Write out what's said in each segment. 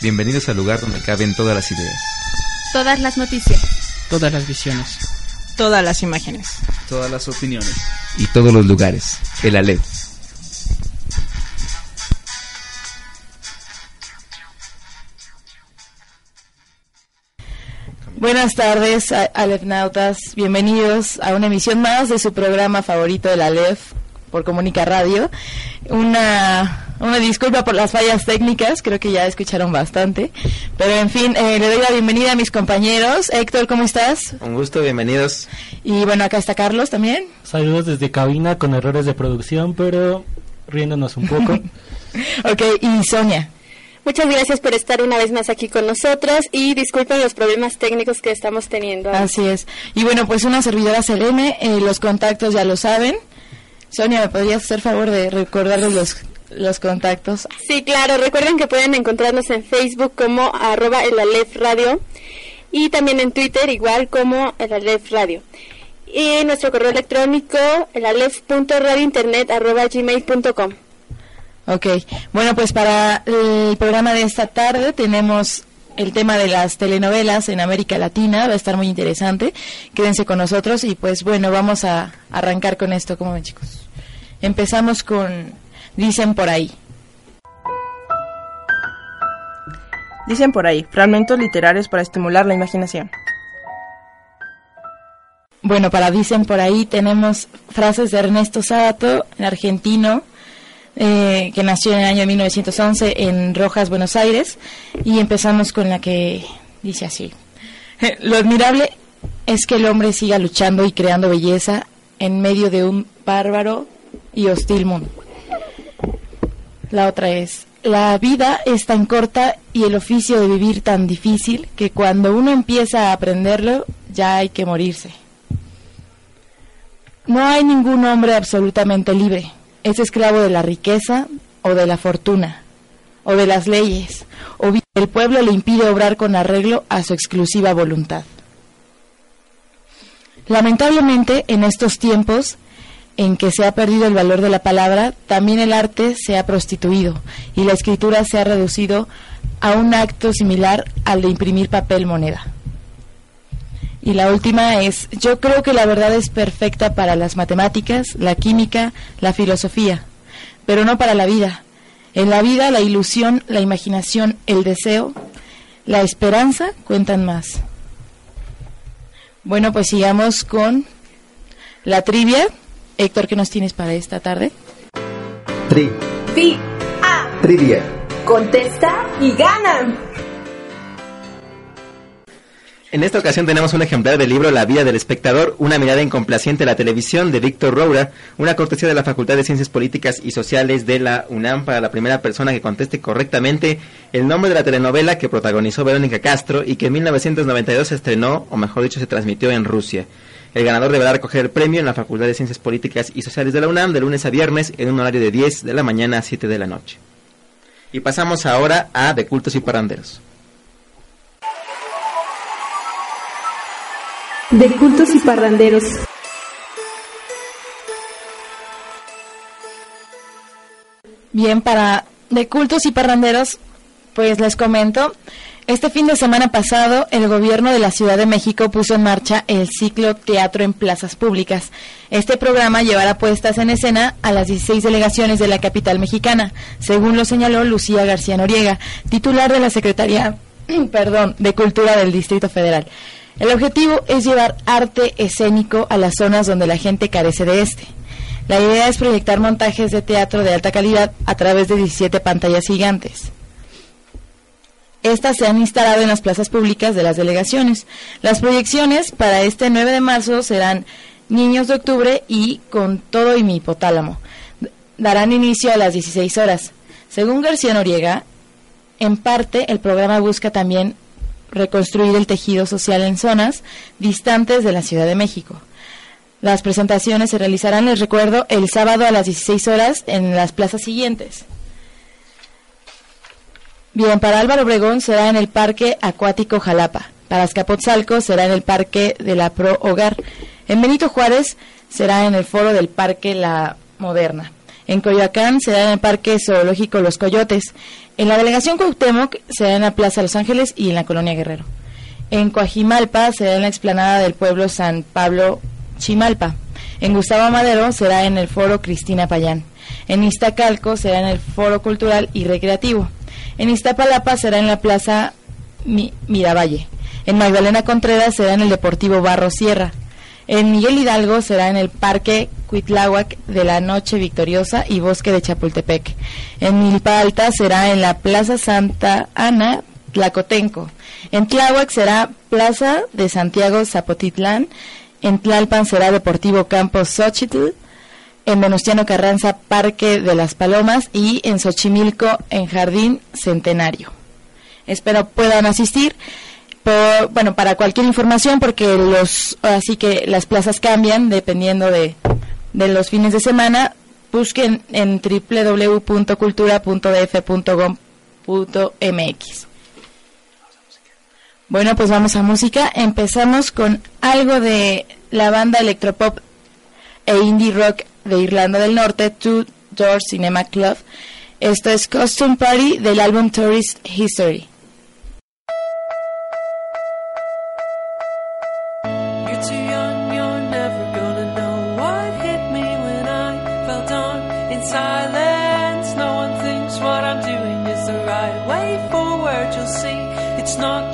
Bienvenidos al lugar donde caben todas las ideas. Todas las noticias. Todas las visiones. Todas las imágenes. Todas las opiniones. Y todos los lugares. El Alep. Buenas tardes, Alefnautas. Bienvenidos a una emisión más de su programa favorito de la Alef por Comunica Radio. Una, una disculpa por las fallas técnicas, creo que ya escucharon bastante. Pero en fin, eh, le doy la bienvenida a mis compañeros. Héctor, ¿cómo estás? Un gusto, bienvenidos. Y bueno, acá está Carlos también. Saludos desde cabina con errores de producción, pero riéndonos un poco. ok, y Sonia. Muchas gracias por estar una vez más aquí con nosotros y disculpen los problemas técnicos que estamos teniendo. Así es. Y bueno, pues una servidora Selene, eh, los contactos ya lo saben. Sonia, ¿me podrías hacer favor de recordarles los, los contactos? Sí, claro. Recuerden que pueden encontrarnos en Facebook como arroba el Alef Radio y también en Twitter igual como el Alef Radio. Y nuestro correo electrónico el gmail.com Ok, bueno, pues para el programa de esta tarde tenemos el tema de las telenovelas en América Latina, va a estar muy interesante. Quédense con nosotros y pues bueno, vamos a arrancar con esto, ¿cómo ven chicos? Empezamos con Dicen por ahí. Dicen por ahí, fragmentos literarios para estimular la imaginación. Bueno, para Dicen por ahí tenemos frases de Ernesto Sábato, argentino, eh, que nació en el año 1911 en Rojas, Buenos Aires, y empezamos con la que dice así. Lo admirable es que el hombre siga luchando y creando belleza en medio de un bárbaro y hostil mundo. La otra es, la vida es tan corta y el oficio de vivir tan difícil que cuando uno empieza a aprenderlo ya hay que morirse. No hay ningún hombre absolutamente libre es esclavo de la riqueza o de la fortuna o de las leyes, o el pueblo le impide obrar con arreglo a su exclusiva voluntad. Lamentablemente, en estos tiempos en que se ha perdido el valor de la palabra, también el arte se ha prostituido y la escritura se ha reducido a un acto similar al de imprimir papel moneda. Y la última es, yo creo que la verdad es perfecta para las matemáticas, la química, la filosofía, pero no para la vida. En la vida la ilusión, la imaginación, el deseo, la esperanza cuentan más. Bueno, pues sigamos con la trivia. Héctor, ¿qué nos tienes para esta tarde? Tri. Tri. A. Trivia. Contesta y gana. En esta ocasión tenemos un ejemplar del libro La vida del espectador, una mirada incomplaciente a la televisión de Víctor Roura, una cortesía de la Facultad de Ciencias Políticas y Sociales de la UNAM para la primera persona que conteste correctamente el nombre de la telenovela que protagonizó Verónica Castro y que en 1992 se estrenó, o mejor dicho, se transmitió en Rusia. El ganador deberá recoger el premio en la Facultad de Ciencias Políticas y Sociales de la UNAM de lunes a viernes en un horario de 10 de la mañana a 7 de la noche. Y pasamos ahora a De Cultos y Paranderos. de cultos y parranderos. Bien, para de cultos y parranderos, pues les comento, este fin de semana pasado el gobierno de la Ciudad de México puso en marcha el ciclo Teatro en Plazas Públicas. Este programa llevará puestas en escena a las 16 delegaciones de la capital mexicana, según lo señaló Lucía García Noriega, titular de la Secretaría perdón, de Cultura del Distrito Federal. El objetivo es llevar arte escénico a las zonas donde la gente carece de este. La idea es proyectar montajes de teatro de alta calidad a través de 17 pantallas gigantes. Estas se han instalado en las plazas públicas de las delegaciones. Las proyecciones para este 9 de marzo serán Niños de Octubre y Con todo y mi hipotálamo. Darán inicio a las 16 horas. Según García Noriega, en parte el programa busca también reconstruir el tejido social en zonas distantes de la Ciudad de México. Las presentaciones se realizarán, les recuerdo, el sábado a las 16 horas en las plazas siguientes. Bien, para Álvaro Obregón será en el Parque Acuático Jalapa. Para Azcapotzalco será en el Parque de la Pro Hogar. En Benito Juárez será en el Foro del Parque La Moderna. En Coyoacán será en el Parque Zoológico Los Coyotes. En la delegación Cuauhtémoc será en la Plaza Los Ángeles y en la Colonia Guerrero. En Coajimalpa será en la explanada del pueblo San Pablo Chimalpa. En Gustavo Madero será en el Foro Cristina Payán. En Iztacalco será en el Foro Cultural y Recreativo. En Iztapalapa será en la Plaza Mi- Miravalle. En Magdalena Contreras será en el Deportivo Barro Sierra. En Miguel Hidalgo será en el Parque Cuitláhuac de la Noche Victoriosa y Bosque de Chapultepec. En Milpa Alta será en la Plaza Santa Ana Tlacotenco. En Tláhuac será Plaza de Santiago Zapotitlán. En Tlalpan será Deportivo Campos Xochitl. En Venustiano Carranza Parque de las Palomas y en Xochimilco en Jardín Centenario. Espero puedan asistir. Por- bueno, para cualquier información, porque los, así que las plazas cambian dependiendo de, de los fines de semana, busquen en www.cultura.df.gov.mx. Bueno, pues vamos a música. Empezamos con algo de la banda electropop e indie rock de Irlanda del Norte, Two Door Cinema Club. Esto es Costume Party del álbum Tourist History. Silence. No one thinks what I'm doing is the right way forward. You'll see it's not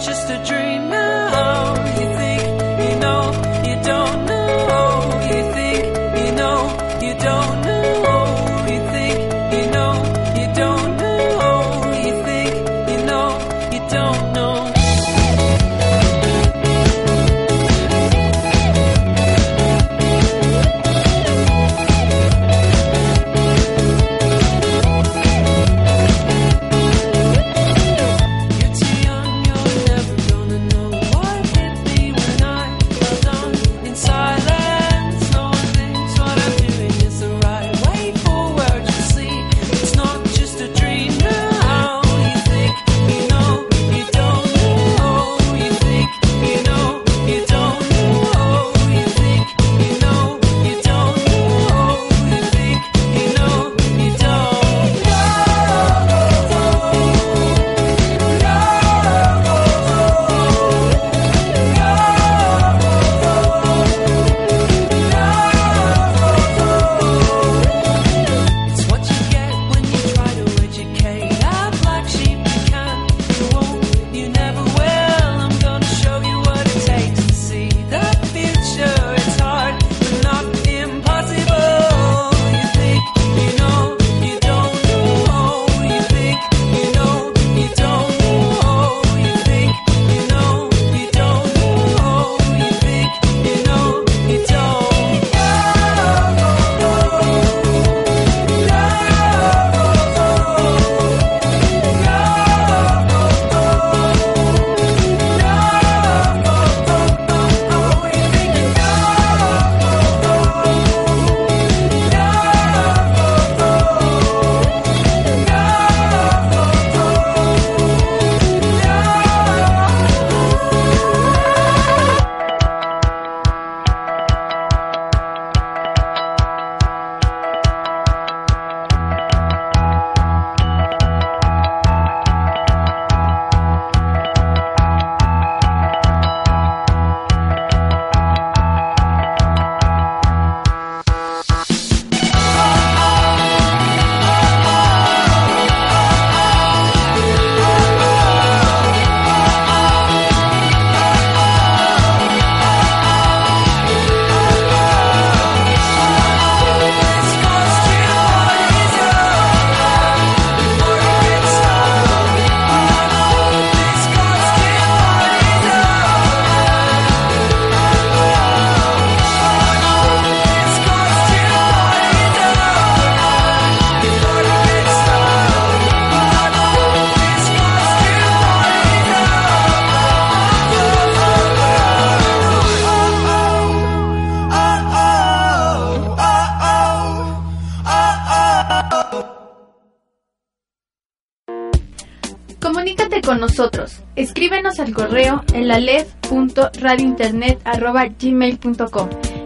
en la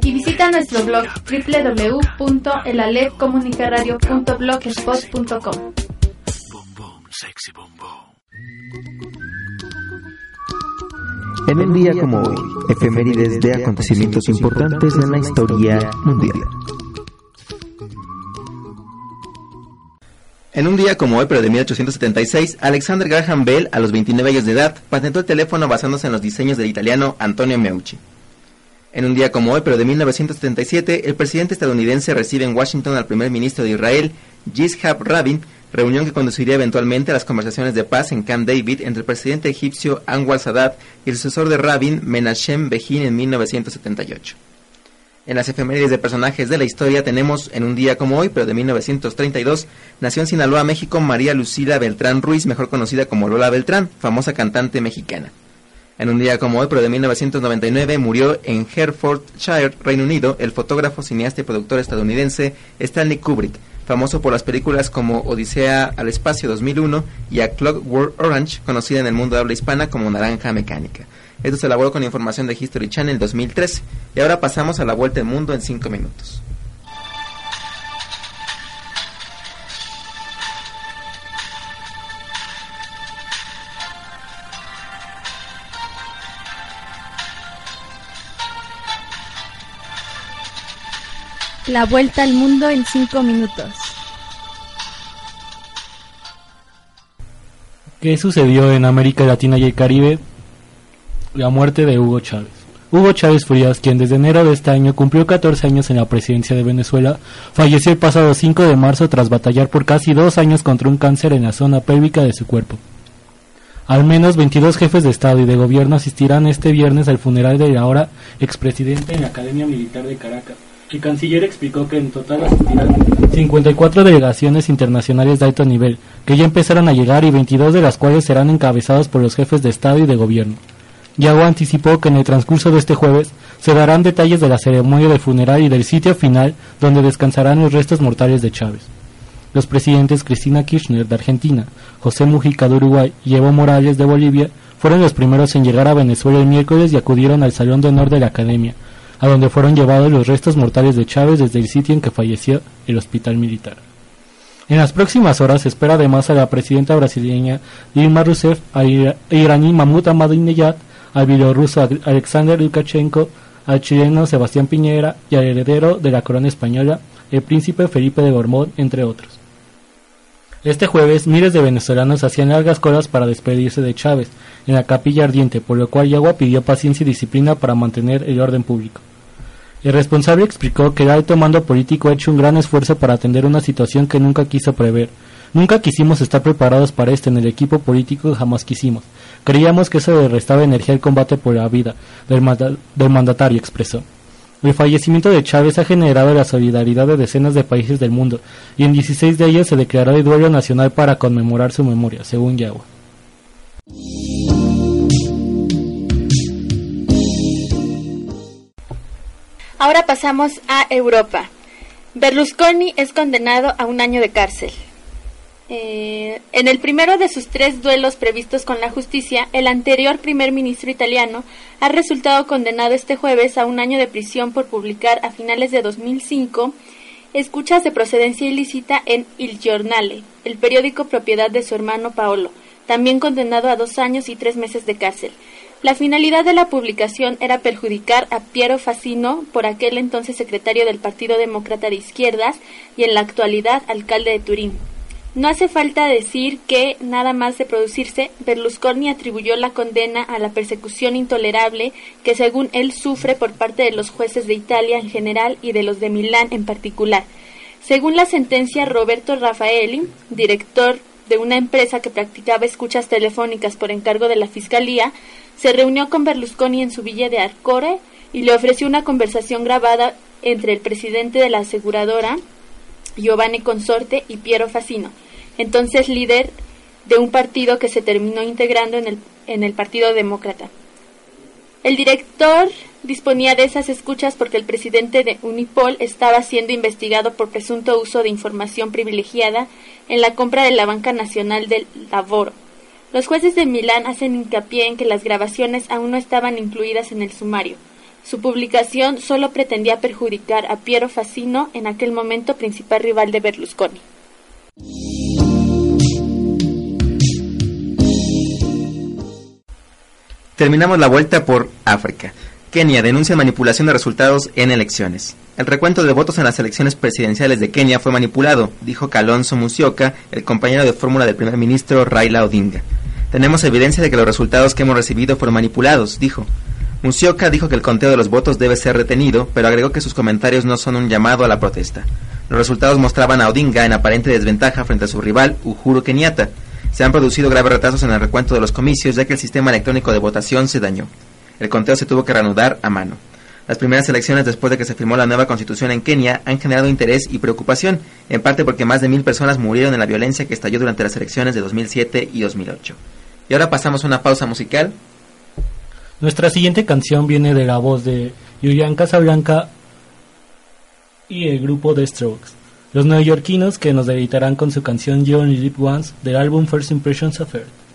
y visita nuestro blog www.elalevcomunicaradio.blogspot.com. En un día como hoy, efemérides de acontecimientos importantes en la historia mundial. En un día como hoy, pero de 1876, Alexander Graham Bell, a los 29 años de edad, patentó el teléfono basándose en los diseños del italiano Antonio Meucci. En un día como hoy, pero de 1977, el presidente estadounidense recibe en Washington al primer ministro de Israel, Yitzhak Rabin, reunión que conduciría eventualmente a las conversaciones de paz en Camp David entre el presidente egipcio Anwar Sadat y el sucesor de Rabin, Menachem Begin, en 1978. En las efemérides de personajes de la historia tenemos en un día como hoy, pero de 1932, nació en Sinaloa, México, María Lucila Beltrán Ruiz, mejor conocida como Lola Beltrán, famosa cantante mexicana. En un día como hoy, pero de 1999, murió en Herefordshire, Reino Unido, el fotógrafo, cineasta y productor estadounidense Stanley Kubrick, famoso por las películas como Odisea al Espacio 2001 y A Clockwork Orange, conocida en el mundo de habla hispana como Naranja Mecánica. Esto se elaboró con información de History Channel 2013. Y ahora pasamos a la vuelta al mundo en 5 minutos. La vuelta al mundo en 5 minutos. ¿Qué sucedió en América Latina y el Caribe? La muerte de Hugo Chávez. Hugo Chávez Frías, quien desde enero de este año cumplió 14 años en la presidencia de Venezuela, falleció el pasado 5 de marzo tras batallar por casi dos años contra un cáncer en la zona pélvica de su cuerpo. Al menos 22 jefes de Estado y de Gobierno asistirán este viernes al funeral del ahora expresidente en la Academia Militar de Caracas. El canciller explicó que en total asistirán 54 delegaciones internacionales de alto nivel, que ya empezaron a llegar y 22 de las cuales serán encabezadas por los jefes de Estado y de Gobierno. Yago anticipó que en el transcurso de este jueves se darán detalles de la ceremonia de funeral y del sitio final donde descansarán los restos mortales de Chávez. Los presidentes Cristina Kirchner de Argentina, José Mujica de Uruguay y Evo Morales de Bolivia fueron los primeros en llegar a Venezuela el miércoles y acudieron al Salón de Honor de la Academia, a donde fueron llevados los restos mortales de Chávez desde el sitio en que falleció el hospital militar. En las próximas horas se espera además a la presidenta brasileña Dilma Rousseff, a ira- iraní Mahmoud Ahmadinejad, al bielorruso Alexander Lukashenko, al chileno Sebastián Piñera y al heredero de la corona española, el príncipe Felipe de Borbón, entre otros. Este jueves, miles de venezolanos hacían largas colas para despedirse de Chávez en la capilla ardiente, por lo cual Yagua pidió paciencia y disciplina para mantener el orden público. El responsable explicó que el alto mando político ha hecho un gran esfuerzo para atender una situación que nunca quiso prever. Nunca quisimos estar preparados para esto en el equipo político jamás quisimos. Creíamos que eso le restaba energía al combate por la vida del, manda- del mandatario, expresó. El fallecimiento de Chávez ha generado la solidaridad de decenas de países del mundo y en 16 de ellos se declaró el duelo nacional para conmemorar su memoria, según Yagua. Ahora pasamos a Europa. Berlusconi es condenado a un año de cárcel. Eh, en el primero de sus tres duelos previstos con la justicia, el anterior primer ministro italiano ha resultado condenado este jueves a un año de prisión por publicar a finales de 2005 escuchas de procedencia ilícita en Il Giornale, el periódico propiedad de su hermano Paolo, también condenado a dos años y tres meses de cárcel. La finalidad de la publicación era perjudicar a Piero Fascino, por aquel entonces secretario del Partido Demócrata de Izquierdas y en la actualidad alcalde de Turín. No hace falta decir que, nada más de producirse, Berlusconi atribuyó la condena a la persecución intolerable que según él sufre por parte de los jueces de Italia en general y de los de Milán en particular. Según la sentencia, Roberto Raffaelli, director de una empresa que practicaba escuchas telefónicas por encargo de la Fiscalía, se reunió con Berlusconi en su villa de Arcore y le ofreció una conversación grabada entre el presidente de la aseguradora, Giovanni Consorte, y Piero Fascino, entonces líder de un partido que se terminó integrando en el, en el Partido Demócrata. El director disponía de esas escuchas porque el presidente de Unipol estaba siendo investigado por presunto uso de información privilegiada en la compra de la Banca Nacional del Lavoro. Los jueces de Milán hacen hincapié en que las grabaciones aún no estaban incluidas en el sumario. Su publicación solo pretendía perjudicar a Piero Fassino, en aquel momento principal rival de Berlusconi. Terminamos la vuelta por África. Kenia denuncia manipulación de resultados en elecciones. El recuento de votos en las elecciones presidenciales de Kenia fue manipulado, dijo Kalonzo Musyoka, el compañero de fórmula del primer ministro Raila Odinga. Tenemos evidencia de que los resultados que hemos recibido fueron manipulados, dijo. Musyoka dijo que el conteo de los votos debe ser retenido, pero agregó que sus comentarios no son un llamado a la protesta. Los resultados mostraban a Odinga en aparente desventaja frente a su rival Uhuru Kenyatta. Se han producido graves retrasos en el recuento de los comicios ya que el sistema electrónico de votación se dañó. El conteo se tuvo que reanudar a mano. Las primeras elecciones después de que se firmó la nueva constitución en Kenia han generado interés y preocupación, en parte porque más de mil personas murieron en la violencia que estalló durante las elecciones de 2007 y 2008. Y ahora pasamos a una pausa musical. Nuestra siguiente canción viene de la voz de Julian Casablanca y el grupo The Strokes, los neoyorquinos que nos deleitarán con su canción You Only Live Once del álbum First Impressions of Earth.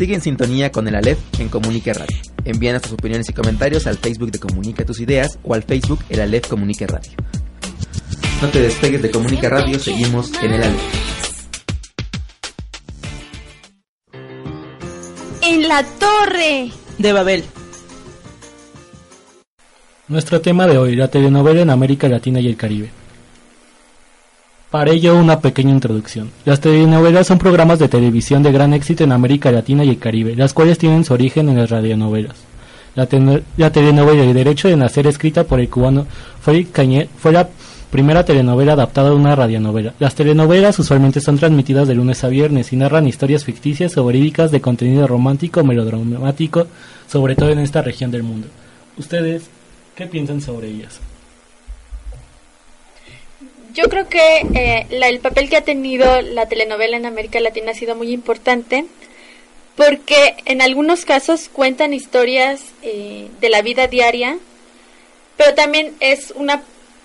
Sigue en sintonía con el Aleph en Comunique Radio. Envíanos tus opiniones y comentarios al Facebook de Comunica tus ideas o al Facebook El Aleph Comunique Radio. No te despegues de Comunica Radio, seguimos en el Aleph. En la torre. De Babel. Nuestro tema de hoy, la telenovela en América Latina y el Caribe. Para ello, una pequeña introducción. Las telenovelas son programas de televisión de gran éxito en América Latina y el Caribe, las cuales tienen su origen en las radionovelas. La, la telenovela El Derecho de Nacer, escrita por el cubano fue la primera telenovela adaptada a una radionovela. Las telenovelas usualmente son transmitidas de lunes a viernes y narran historias ficticias o verídicas de contenido romántico o melodramático, sobre todo en esta región del mundo. ¿Ustedes qué piensan sobre ellas? Yo creo que eh, la- el papel que ha tenido la telenovela en América Latina ha sido muy importante porque en algunos casos cuentan historias eh, de la vida diaria, pero también es una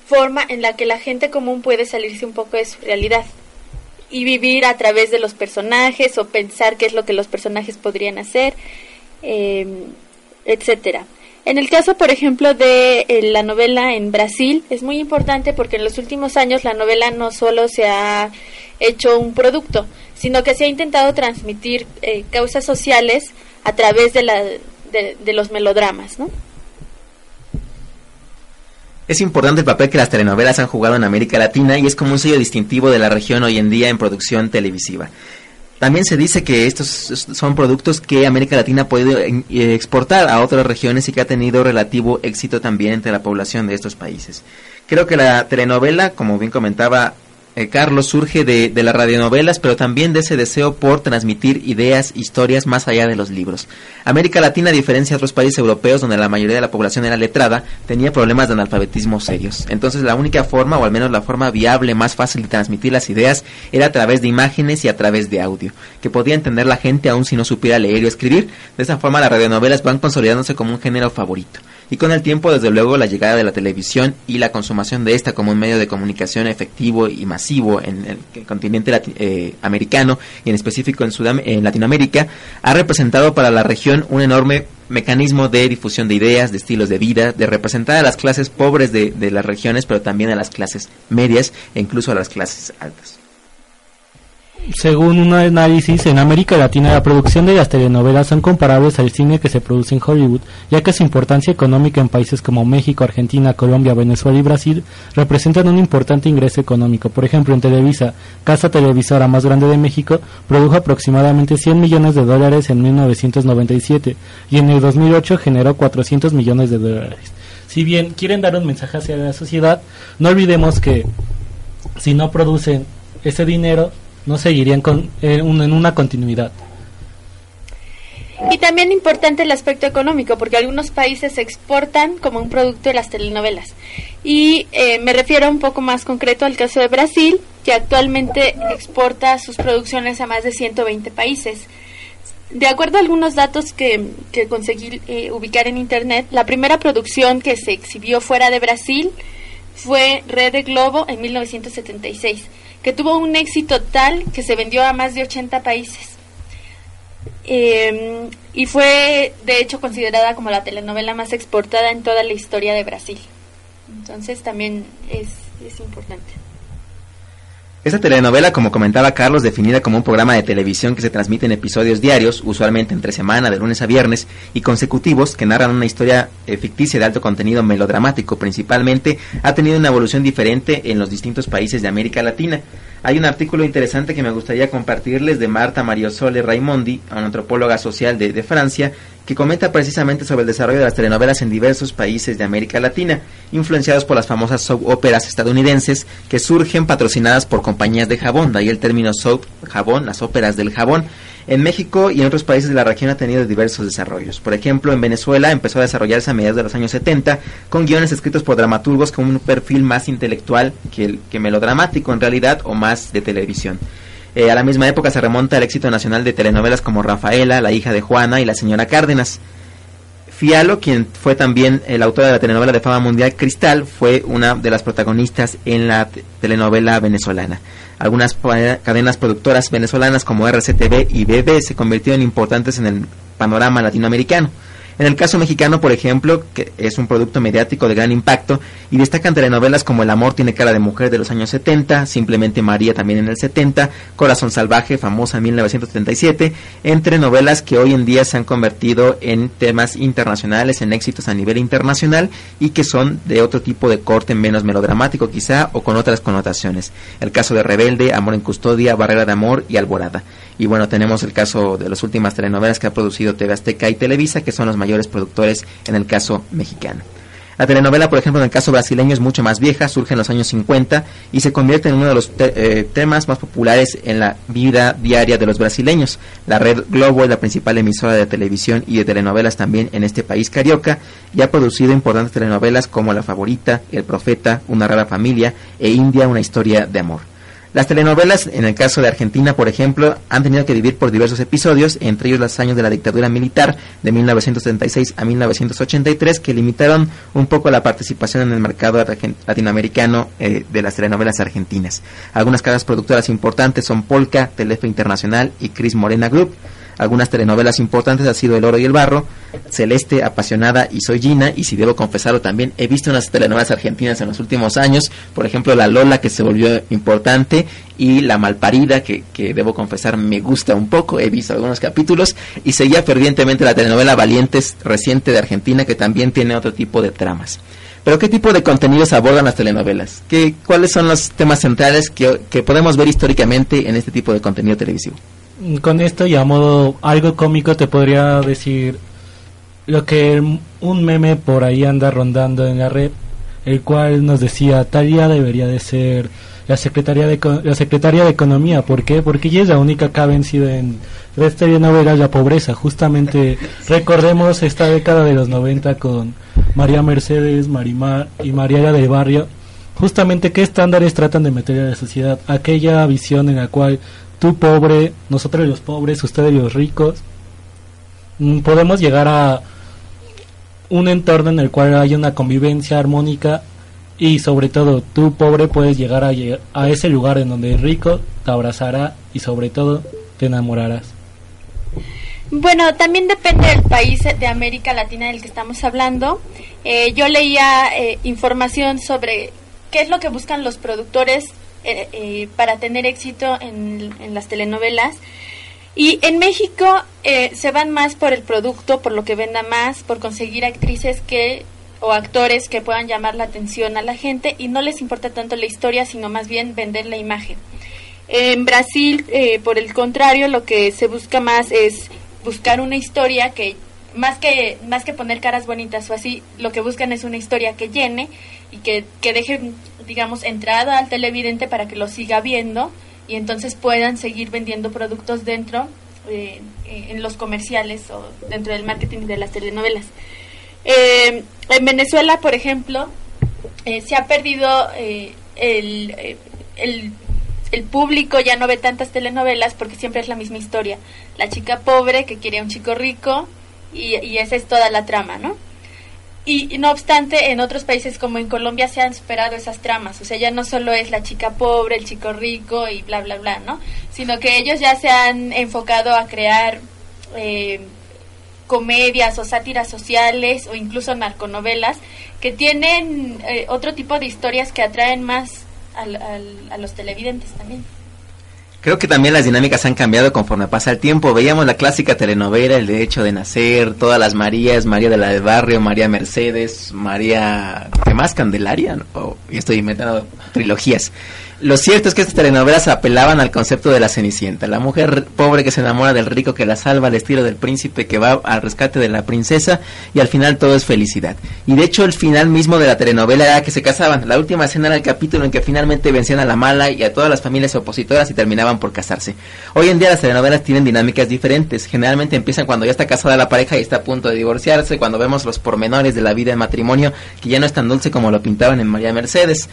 forma en la que la gente común puede salirse un poco de su realidad y vivir a través de los personajes o pensar qué es lo que los personajes podrían hacer, eh, etcétera. En el caso, por ejemplo, de eh, la novela en Brasil, es muy importante porque en los últimos años la novela no solo se ha hecho un producto, sino que se ha intentado transmitir eh, causas sociales a través de, la, de, de los melodramas, ¿no? Es importante el papel que las telenovelas han jugado en América Latina y es como un sello distintivo de la región hoy en día en producción televisiva. También se dice que estos son productos que América Latina ha podido eh, exportar a otras regiones y que ha tenido relativo éxito también entre la población de estos países. Creo que la telenovela, como bien comentaba eh, Carlos, surge de, de, las radionovelas, pero también de ese deseo por transmitir ideas, historias más allá de los libros. América Latina, a diferencia de otros países europeos donde la mayoría de la población era letrada, tenía problemas de analfabetismo serios. Entonces la única forma, o al menos la forma viable, más fácil de transmitir las ideas, era a través de imágenes y a través de audio, que podía entender la gente aun si no supiera leer o escribir. De esa forma las radionovelas van consolidándose como un género favorito y con el tiempo desde luego la llegada de la televisión y la consumación de esta como un medio de comunicación efectivo y masivo en el continente eh, americano y en específico en, Sudam en Latinoamérica ha representado para la región un enorme mecanismo de difusión de ideas, de estilos de vida, de representar a las clases pobres de, de las regiones, pero también a las clases medias e incluso a las clases altas. Según un análisis, en América Latina la producción de las telenovelas son comparables al cine que se produce en Hollywood, ya que su importancia económica en países como México, Argentina, Colombia, Venezuela y Brasil representan un importante ingreso económico. Por ejemplo, en Televisa, casa televisora más grande de México, produjo aproximadamente 100 millones de dólares en 1997 y en el 2008 generó 400 millones de dólares. Si bien quieren dar un mensaje hacia la sociedad, no olvidemos que si no producen ese dinero, no seguirían con, eh, en una continuidad. Y también importante el aspecto económico, porque algunos países exportan como un producto de las telenovelas. Y eh, me refiero un poco más concreto al caso de Brasil, que actualmente exporta sus producciones a más de 120 países. De acuerdo a algunos datos que, que conseguí eh, ubicar en Internet, la primera producción que se exhibió fuera de Brasil fue Red de Globo en 1976 que tuvo un éxito tal que se vendió a más de 80 países. Eh, y fue, de hecho, considerada como la telenovela más exportada en toda la historia de Brasil. Entonces también es, es importante. Esta telenovela, como comentaba Carlos, definida como un programa de televisión que se transmite en episodios diarios, usualmente entre semana, de lunes a viernes, y consecutivos, que narran una historia eh, ficticia de alto contenido melodramático principalmente, ha tenido una evolución diferente en los distintos países de América Latina. Hay un artículo interesante que me gustaría compartirles de Marta Mariosole Raimondi, una antropóloga social de, de Francia, que comenta precisamente sobre el desarrollo de las telenovelas en diversos países de América Latina, influenciados por las famosas soap óperas estadounidenses que surgen patrocinadas por compañías de jabón, de ahí el término soap, jabón, las óperas del jabón. En México y en otros países de la región ha tenido diversos desarrollos. Por ejemplo, en Venezuela empezó a desarrollarse a mediados de los años 70 con guiones escritos por dramaturgos con un perfil más intelectual que, el, que melodramático en realidad o más de televisión. Eh, a la misma época se remonta el éxito nacional de telenovelas como Rafaela, La hija de Juana y La señora Cárdenas. Fialo, quien fue también el autor de la telenovela de fama mundial Cristal, fue una de las protagonistas en la telenovela venezolana. Algunas cadenas productoras venezolanas como RCTV y BB se convirtieron importantes en el panorama latinoamericano. En el caso mexicano, por ejemplo, que es un producto mediático de gran impacto y destacan telenovelas como El amor tiene cara de mujer de los años 70, Simplemente María también en el 70, Corazón salvaje, famosa en 1977, entre novelas que hoy en día se han convertido en temas internacionales, en éxitos a nivel internacional y que son de otro tipo de corte menos melodramático quizá o con otras connotaciones. El caso de Rebelde, Amor en Custodia, Barrera de Amor y Alborada. Y bueno, tenemos el caso de las últimas telenovelas que ha producido TV Azteca y Televisa, que son los mayores productores en el caso mexicano. La telenovela, por ejemplo, en el caso brasileño es mucho más vieja, surge en los años 50 y se convierte en uno de los eh, temas más populares en la vida diaria de los brasileños. La red Globo es la principal emisora de televisión y de telenovelas también en este país carioca y ha producido importantes telenovelas como La Favorita, El Profeta, Una rara familia e India, una historia de amor. Las telenovelas, en el caso de Argentina, por ejemplo, han tenido que vivir por diversos episodios, entre ellos los años de la dictadura militar de 1976 a 1983, que limitaron un poco la participación en el mercado latinoamericano eh, de las telenovelas argentinas. Algunas casas productoras importantes son Polka, Telefe Internacional y Cris Morena Group. Algunas telenovelas importantes han sido El Oro y el Barro, Celeste, Apasionada y Soy Gina. Y si debo confesarlo también, he visto unas telenovelas argentinas en los últimos años. Por ejemplo, La Lola, que se volvió importante, y La Malparida, que, que debo confesar me gusta un poco. He visto algunos capítulos. Y seguía fervientemente la telenovela Valientes, reciente de Argentina, que también tiene otro tipo de tramas. Pero ¿qué tipo de contenidos abordan las telenovelas? ¿Qué, ¿Cuáles son los temas centrales que, que podemos ver históricamente en este tipo de contenido televisivo? Con esto y a modo algo cómico te podría decir lo que un meme por ahí anda rondando en la red, el cual nos decía tal día debería de ser la secretaria de la secretaria de economía, ¿por qué? Porque ella es la única que ha vencido en esta telenovela la pobreza. Justamente recordemos esta década de los 90 con María Mercedes, Marimar y Mariela del Barrio. Justamente qué estándares tratan de meter a la sociedad, aquella visión en la cual tú pobre, nosotros los pobres, ustedes los ricos, mm, podemos llegar a un entorno en el cual haya una convivencia armónica y sobre todo tú pobre puedes llegar a, lleg- a ese lugar en donde el rico te abrazará y sobre todo te enamorarás. Bueno, también depende del país de América Latina del que estamos hablando. Eh, yo leía eh, información sobre qué es lo que buscan los productores eh, eh, para tener éxito en, en las telenovelas. Y en México eh, se van más por el producto, por lo que venda más, por conseguir actrices que o actores que puedan llamar la atención a la gente y no les importa tanto la historia, sino más bien vender la imagen. En Brasil, eh, por el contrario, lo que se busca más es buscar una historia que más que más que poner caras bonitas o así, lo que buscan es una historia que llene y que, que deje, digamos, entrada al televidente para que lo siga viendo y entonces puedan seguir vendiendo productos dentro eh, en los comerciales o dentro del marketing de las telenovelas. Eh, en Venezuela, por ejemplo, eh, se ha perdido el, eh, el, el público, ya no ve tantas telenovelas porque siempre es la misma historia. La chica pobre que quiere a un chico rico y, y esa es toda la trama, ¿no? Y, no obstante, en otros países como en Colombia se han superado esas tramas. O sea, ya no solo es la chica pobre, el chico rico y bla, bla, bla, ¿no? Sino que ellos ya se han enfocado a crear eh, comedias o sátiras sociales o incluso narconovelas que tienen eh, otro tipo de historias que atraen más al- a los televidentes también. Creo que también las dinámicas han cambiado conforme pasa el tiempo. Veíamos la clásica telenovela, El Derecho de Nacer, todas las Marías, María de la del Barrio, María Mercedes, María... ¿Qué más? Candelaria. ¿no? O- y estoy inventando trilogías. Lo cierto es que estas telenovelas apelaban al concepto de la Cenicienta, la mujer pobre que se enamora del rico que la salva al estilo del príncipe que va al rescate de la princesa y al final todo es felicidad. Y de hecho el final mismo de la telenovela era que se casaban. La última escena era el capítulo en que finalmente vencían a la mala y a todas las familias opositoras y terminaban por casarse. Hoy en día las telenovelas tienen dinámicas diferentes. Generalmente empiezan cuando ya está casada la pareja y está a punto de divorciarse, cuando vemos los pormenores de la vida en matrimonio que ya no es tan dulce como lo pintaban en María Mercedes.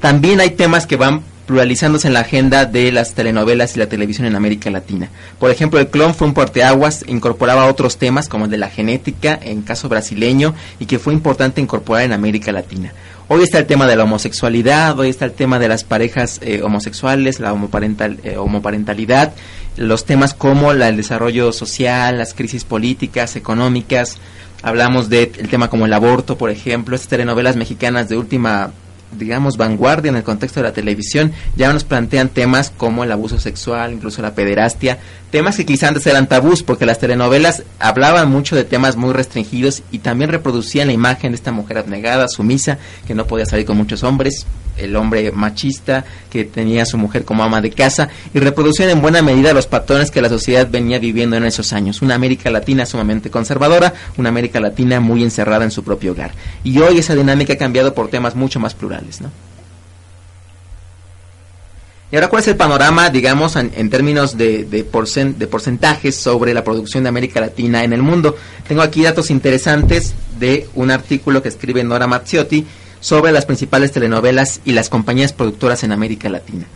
También hay temas que van pluralizándose en la agenda de las telenovelas y la televisión en América Latina. Por ejemplo, el clon fue un porteaguas, incorporaba otros temas como el de la genética en caso brasileño y que fue importante incorporar en América Latina. Hoy está el tema de la homosexualidad, hoy está el tema de las parejas eh, homosexuales, la homoparental, eh, homoparentalidad, los temas como la- el desarrollo social, las crisis políticas, económicas, hablamos del tema como el aborto, por ejemplo, estas telenovelas mexicanas de última digamos, vanguardia en el contexto de la televisión. Ya nos plantean temas como el abuso sexual, incluso la pederastia, temas que quizá antes eran tabús porque las telenovelas hablaban mucho de temas muy restringidos y también reproducían la imagen de esta mujer abnegada, sumisa, que no podía salir con muchos hombres, el hombre machista que tenía a su mujer como ama de casa y reproducían en buena medida los patrones que la sociedad venía viviendo en esos años. Una América Latina sumamente conservadora, una América Latina muy encerrada en su propio hogar. Y hoy esa dinámica ha cambiado por temas mucho más plurales, ¿no? Y ahora, ¿cuál es el panorama, digamos, en, términos de, de, porcen- de porcentajes sobre la producción de América Latina en el mundo? Tengo aquí datos interesantes de un artículo que escribe Nora Mazziotti sobre las principales telenovelas y las compañías productoras en América Latina.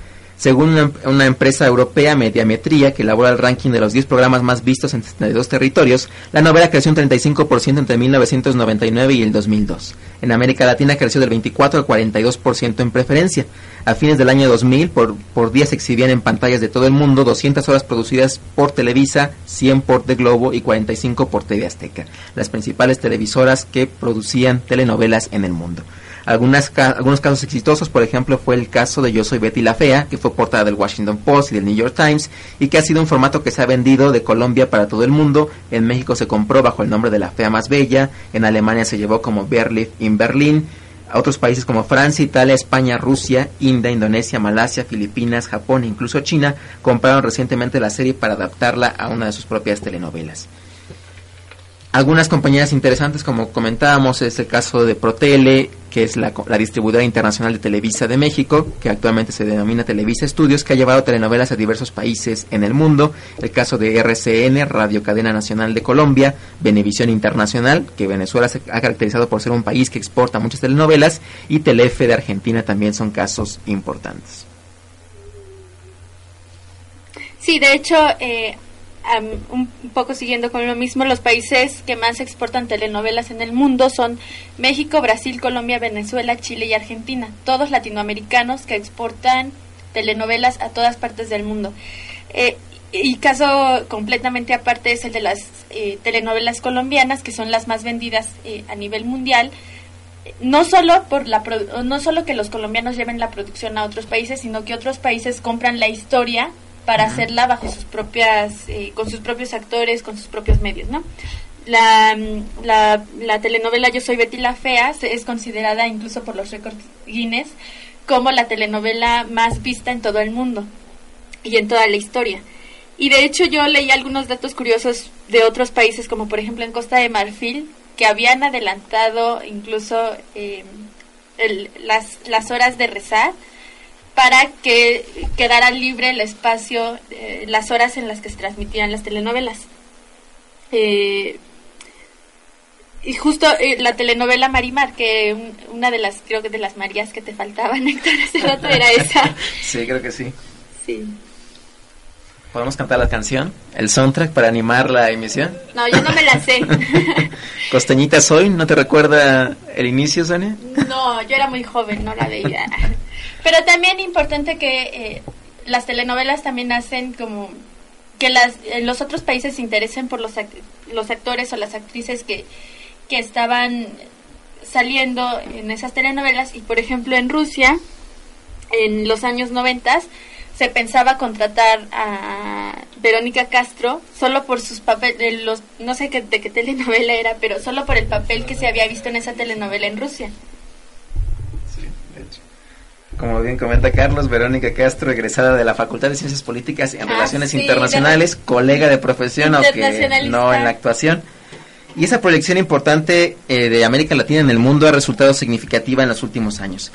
Según una, empresa europea, Mediametría, que elabora el ranking de los 10 programas más vistos en 72 territorios, la novela creció un 35% entre 1999 y el 2002. En América Latina creció del 24 al 42% en preferencia. A fines del año 2000, por, por día se exhibían en pantallas de todo el mundo 200 horas producidas por Televisa, 100 por The Globo y 45 por TV Azteca, las principales televisoras que producían telenovelas en el mundo. Algunas ca- algunos casos exitosos, por ejemplo, fue el caso de Yo Soy Betty la Fea, que fue portada del Washington Post y del New York Times, y que ha sido un formato que se ha vendido de Colombia para todo el mundo. En México se compró bajo el nombre de La Fea Más Bella, en Alemania se llevó como Berlif in Berlin, a otros países como Francia, Italia, España, Rusia, India, Indonesia, Malasia, Filipinas, Japón e incluso China compraron recientemente la serie para adaptarla a una de sus propias telenovelas. Algunas compañías interesantes, como comentábamos, es el caso de Protele, que es la, la distribuidora internacional de Televisa de México, que actualmente se denomina Televisa Estudios, que ha llevado telenovelas a diversos países en el mundo. El caso de RCN, Radio Cadena Nacional de Colombia, Venevisión Internacional, que Venezuela se ha caracterizado por ser un país que exporta muchas telenovelas, y Telefe de Argentina también son casos importantes. Sí, de hecho, eh, un poco siguiendo con lo mismo, los países que más exportan telenovelas en el mundo son México, Brasil, Colombia, Venezuela, Chile y Argentina. Todos latinoamericanos que exportan telenovelas a todas partes del mundo. Eh, y caso completamente aparte es el de las eh, telenovelas colombianas, que son las más vendidas eh, a nivel mundial no solo por la no solo que los colombianos lleven la producción a otros países, sino que otros países compran la historia para hacerla bajo sus propias eh, con sus propios actores, con sus propios medios, ¿no? La, mm, la, la telenovela Yo soy Betty la fea es considerada incluso por los récords Guinness como la telenovela más vista en todo el mundo y en toda la historia. Y de hecho yo leí algunos datos curiosos de otros países, como por ejemplo en Costa de Marfil, que habían adelantado incluso eh, el- las, las horas de rezar para que quedara libre el espacio, eh, las horas en las que se transmitían las telenovelas. Eh, y justo eh, la telenovela Marimar, que un- una de las, creo que de las Marías que te faltaban, Héctor, hace rato era esa. Sí, creo que sí. Sí. ¿Podemos cantar la canción? ¿El soundtrack para animar la emisión? No, yo no me la sé. Costeñita soy, ¿no te recuerda el inicio, Sonia? No, yo era muy joven, no la veía. Pero también importante que eh, las telenovelas también hacen como que las en los otros países se interesen por los act- los actores o las actrices que que estaban saliendo en esas telenovelas y por ejemplo en Rusia en los años noventas se pensaba contratar a Verónica Castro solo por sus papeles, los, no sé qué, de qué telenovela era, pero solo por el papel que se había visto en esa telenovela en Rusia. Como bien comenta Carlos, Verónica Castro, egresada de la Facultad de Ciencias Políticas en Ah, Relaciones sí, Internacionales, colega de profesión, aunque no en la actuación. Y esa proyección importante eh, de América Latina en el mundo ha resultado significativa en los últimos años.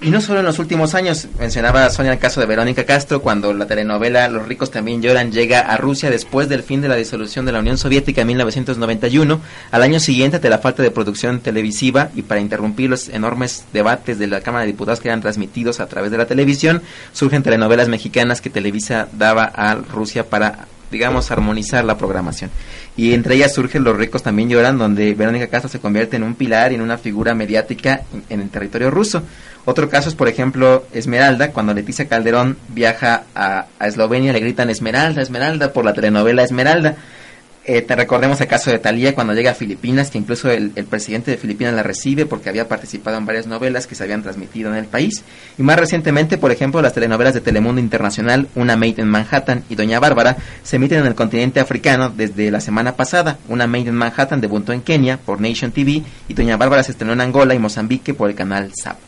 Y no solo en los últimos años, mencionaba Sonia el caso de Verónica Castro, cuando la telenovela Los ricos también lloran llega a Rusia después del fin de la disolución de la Unión Soviética en 1991, al año siguiente ante la falta de producción televisiva y para interrumpir los enormes debates de la Cámara de Diputados que eran transmitidos a través de la televisión, surgen telenovelas mexicanas que Televisa daba a Rusia para digamos, armonizar la programación. Y entre ellas surge Los ricos también lloran, donde Verónica Castro se convierte en un pilar y en una figura mediática en, en el territorio ruso. Otro caso es, por ejemplo, Esmeralda, cuando Leticia Calderón viaja a, Eslovenia, le gritan Esmeralda, Esmeralda, por la telenovela Esmeralda. Eh, te recordemos el caso de Talía cuando llega a Filipinas, que incluso el, el presidente de Filipinas la recibe porque había participado en varias novelas que se habían transmitido en el país. Y más recientemente, por ejemplo, las telenovelas de Telemundo Internacional, Una Maid en Manhattan y Doña Bárbara, se emiten en el continente africano desde la semana pasada. Una Maid en Manhattan debutó en Kenia por Nation TV y Doña Bárbara se estrenó en Angola y Mozambique por el canal SAP.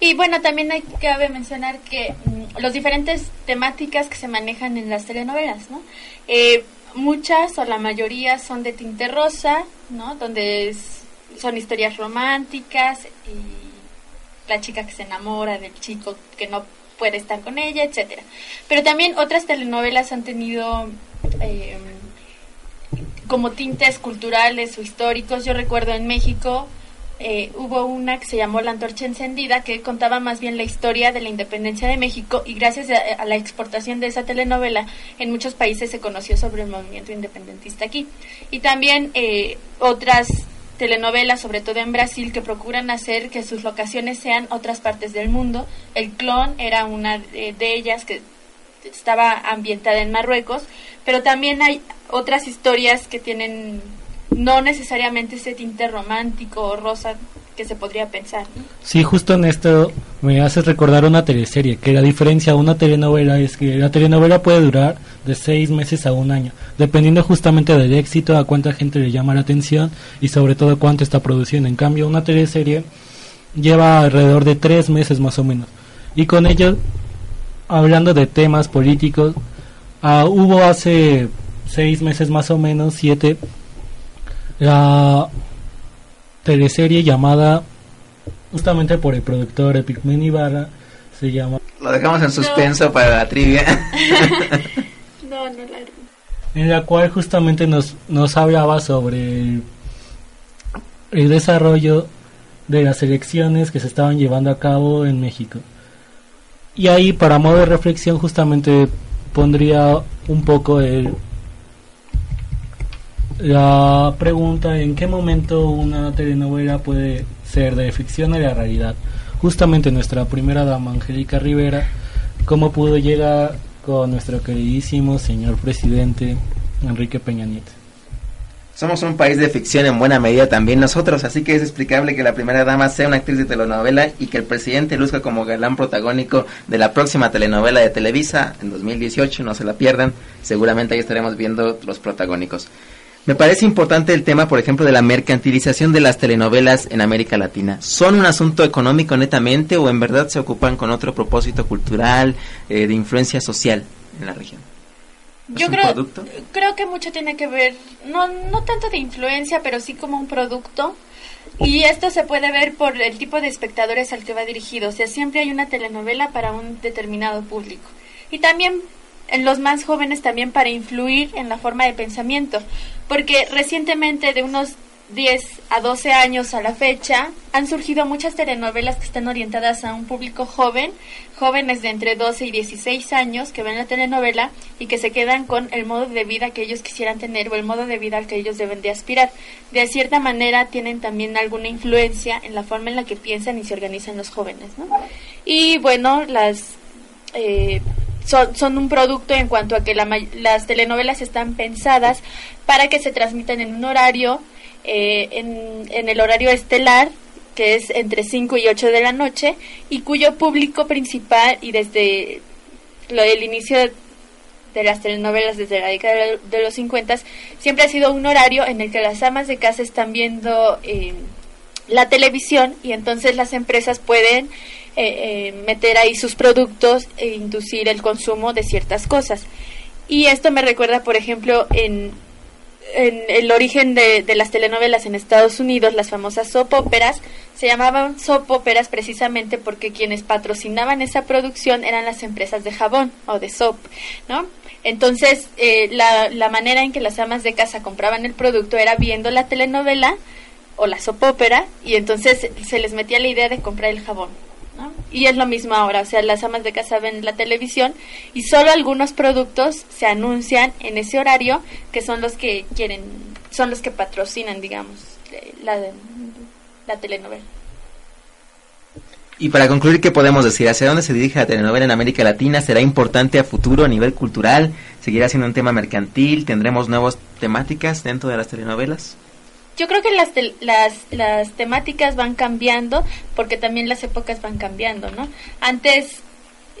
Y bueno, también hay cabe mencionar que mm, los diferentes temáticas que se manejan en las telenovelas, ¿no? Eh, muchas o la mayoría son de tinte rosa, ¿no? Donde es- son historias románticas y la chica que se enamora del chico que no puede estar con ella, etcétera. Pero también otras telenovelas han tenido eh, como tintes culturales o históricos. Yo recuerdo en México eh, hubo una que se llamó La Antorcha Encendida, que contaba más bien la historia de la independencia de México y gracias a, la exportación de esa telenovela en muchos países se conoció sobre el movimiento independentista aquí. Y también eh, otras telenovelas, sobre todo en Brasil, que procuran hacer que sus locaciones sean otras partes del mundo. El clon era una de, de ellas que estaba ambientada en Marruecos, pero también hay otras historias que tienen no necesariamente ese tinte romántico o rosa que se podría pensar. Sí, justo en esto me haces recordar una teleserie, que la diferencia a una telenovela es que la telenovela puede durar de seis meses a un año, dependiendo justamente del éxito, a cuánta gente le llama la atención y sobre todo cuánto está produciendo. En cambio, una teleserie lleva alrededor de tres meses más o menos. Y con ello, hablando de temas políticos, ah, hubo hace seis meses más o menos, siete, la teleserie llamada justamente por el productor Epicmen Ibarra se llama Lo dejamos en suspenso para la trivia. No, no la en la cual justamente nos, nos hablaba sobre el, el desarrollo de las elecciones que se estaban llevando a cabo en México. Y ahí, para modo de reflexión, justamente pondría un poco el, la pregunta en qué momento una telenovela puede ser de ficción a la realidad. Justamente nuestra primera dama, Angélica Rivera, cómo pudo llegar con nuestro queridísimo señor presidente Enrique Peña Nieto. Somos un país de ficción en buena medida también nosotros, así que es explicable que la primera dama sea una actriz de telenovela y que el presidente luzca como galán protagónico de la próxima telenovela de Televisa en 2018, no se la pierdan, seguramente ahí estaremos viendo los protagónicos. Me parece importante el tema, por ejemplo, de la mercantilización de las telenovelas en América Latina. ¿Son un asunto económico netamente o en verdad se ocupan con otro propósito cultural, eh, de influencia social en la región? ¿Es Yo un creo, producto? creo que mucho tiene que ver, no, no tanto de influencia, pero sí como un producto. Y esto se puede ver por el tipo de espectadores al que va dirigido. O sea, siempre hay una telenovela para un determinado público. Y también en los más jóvenes también para influir en la forma de pensamiento. Porque recientemente, de unos 10 a 12 años a la fecha, han surgido muchas telenovelas que están orientadas a un público joven, jóvenes de entre 12 y 16 años que ven la telenovela y que se quedan con el modo de vida que ellos quisieran tener o el modo de vida al que ellos deben de aspirar. De cierta manera tienen también alguna influencia en la forma en la que piensan y se organizan los jóvenes, ¿no? Y bueno, las eh, son, son un producto en cuanto a que la las telenovelas están pensadas para que se transmitan en un horario, eh, en, en el horario estelar, que es entre 5 y 8 de la noche, y cuyo público principal, y desde lo del inicio de, las telenovelas, desde la década de, de los 50, siempre ha sido un horario en el que las amas de casa están viendo eh, la televisión y entonces las empresas pueden eh, eh, meter ahí sus productos e inducir el consumo de ciertas cosas. Y esto me recuerda, por ejemplo, en, en el origen de, las telenovelas en Estados Unidos, las famosas soap óperas, se llamaban soap óperas precisamente porque quienes patrocinaban esa producción eran las empresas de jabón o de soap, ¿no? Entonces, eh, la, la manera en que las amas de casa compraban el producto era viendo la telenovela o la soap ópera y entonces se les metía la idea de comprar el jabón. Y es lo mismo ahora, o sea, las amas de casa ven la televisión y solo algunos productos se anuncian en ese horario que son los que quieren, son los que patrocinan, digamos, eh, la, la telenovela. Y para concluir, ¿qué podemos decir? ¿Hacia dónde se dirige la telenovela en América Latina? ¿Será importante a futuro a nivel cultural? ¿Seguirá siendo un tema mercantil? ¿Tendremos nuevos temáticas dentro de las telenovelas? Yo creo que las, las, las temáticas van cambiando porque también las épocas van cambiando, ¿no? Antes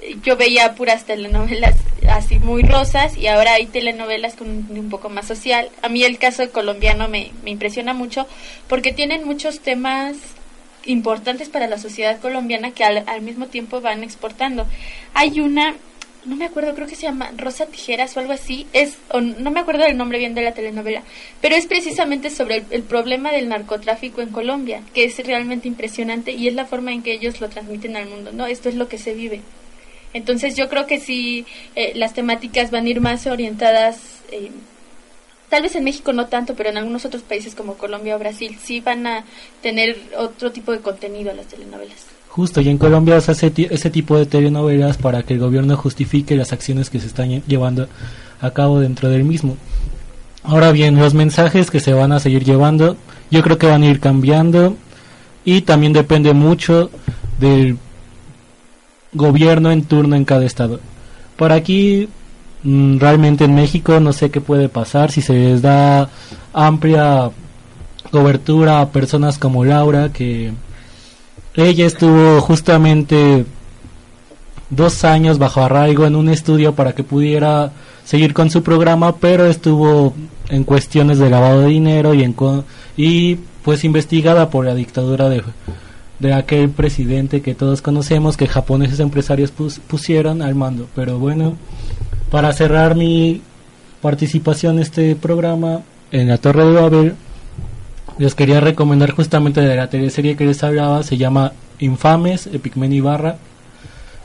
eh, yo veía puras telenovelas así muy rosas y ahora hay telenovelas con un, un poco más social. A mí el caso colombiano me, me impresiona mucho porque tienen muchos temas importantes para la sociedad colombiana que al, al mismo tiempo van exportando. Hay una, no me acuerdo, creo que se llama Rosa Tijeras o algo así, es, o no me acuerdo del nombre bien de la telenovela, pero es precisamente sobre el, el problema del narcotráfico en Colombia, que es realmente impresionante y es la forma en que ellos lo transmiten al mundo, ¿no? Esto es lo que se vive. Entonces yo creo que sí, eh, las temáticas van a ir más orientadas, eh, tal vez en México no tanto, pero en algunos otros países como Colombia o Brasil sí van a tener otro tipo de contenido las telenovelas. Justo, y en Colombia se hace ese tipo de telenovelas para que el gobierno justifique las acciones que se están lle- llevando a cabo dentro del mismo. Ahora bien, los mensajes que se van a seguir llevando, yo creo que van a ir cambiando y también depende mucho del gobierno en turno en cada estado. Por aquí, realmente en México no sé qué puede pasar si se les da amplia cobertura a personas como Laura que ella estuvo justamente dos años bajo arraigo en un estudio para que pudiera seguir con su programa, pero estuvo en cuestiones de lavado de dinero y, en y pues investigada por la dictadura de, de aquel presidente que todos conocemos que japoneses empresarios pus- pusieron al mando. Pero bueno, para cerrar mi participación en este programa en la Torre de Babel, les quería recomendar justamente de la teleserie que les hablaba, se llama Infames, Epigmen Ibarra,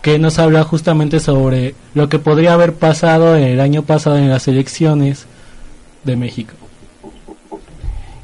que nos habla justamente sobre lo que podría haber pasado el año pasado en las elecciones de México.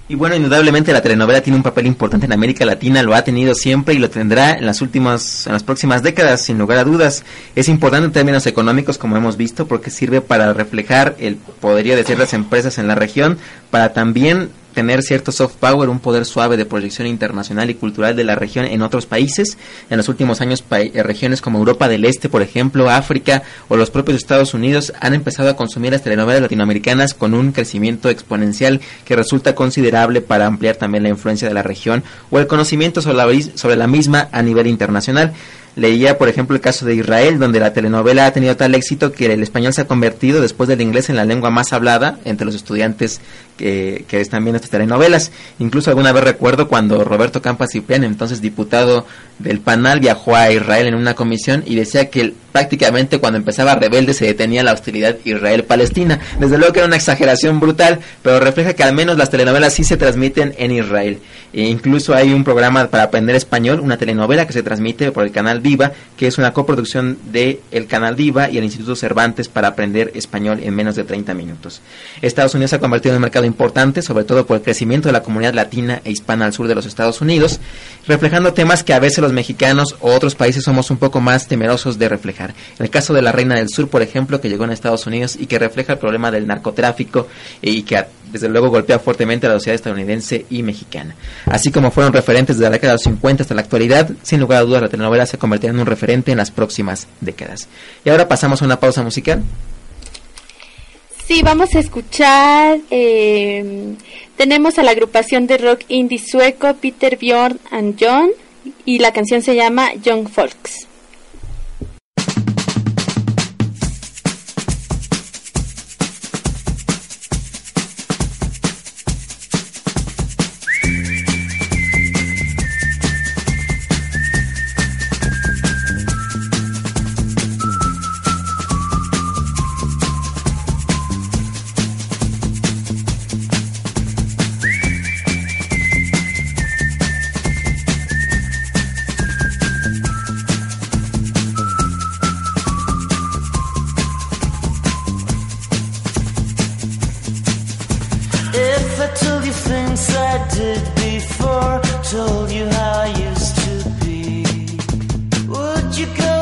Y bueno, indudablemente la telenovela tiene un papel importante en América Latina, lo ha tenido siempre y lo tendrá en las últimas, en las próximas décadas, sin lugar a dudas. Es importante en términos económicos, como hemos visto, porque sirve para reflejar el poderío de ciertas empresas en la región, para también tener cierto soft power, un poder suave de proyección internacional y cultural de la región en otros países. En los últimos años, eh, regiones como Europa del Este, por ejemplo, África o los propios Estados Unidos han empezado a consumir las telenovelas latinoamericanas con un crecimiento exponencial que resulta considerable para ampliar también la influencia de la región o el conocimiento sobre la, sobre la misma a nivel internacional. Leía, por ejemplo, el caso de Israel, donde la telenovela ha tenido tal éxito que el español se ha convertido después del inglés en la lengua más hablada entre los estudiantes que, que están viendo estas telenovelas. Incluso alguna vez recuerdo cuando Roberto Campas Ciprián, entonces diputado del PANAL, viajó a Israel en una comisión y decía que prácticamente cuando empezaba Rebelde se detenía la hostilidad Israel-Palestina. Desde luego que era una exageración brutal, pero refleja que al menos las telenovelas sí se transmiten en Israel. E incluso hay un programa para aprender español, una telenovela que se transmite por el canal Viva, que es una coproducción de el canal Viva y el Instituto Cervantes para aprender español en menos de 30 minutos. Estados Unidos se ha convertido en un mercado importante, sobre todo por el crecimiento de la comunidad latina e hispana al sur de los Estados Unidos, reflejando temas que a veces los mexicanos o otros países somos un poco más temerosos de reflejar. En el caso de La Reina del Sur, por ejemplo, que llegó en Estados Unidos y que refleja el problema del narcotráfico y que desde luego golpea fuertemente a la sociedad estadounidense y mexicana. Así como fueron referentes desde la década de los 50 hasta la actualidad, sin lugar a dudas la telenovela se convertirá en un referente en las próximas décadas. Y ahora pasamos a una pausa musical. Sí, vamos a escuchar. eh, tenemos a la agrupación de rock indie sueco Peter Bjorn and John y la canción se llama Young Folks. If I told you things I did before, told you how I used to be, would you go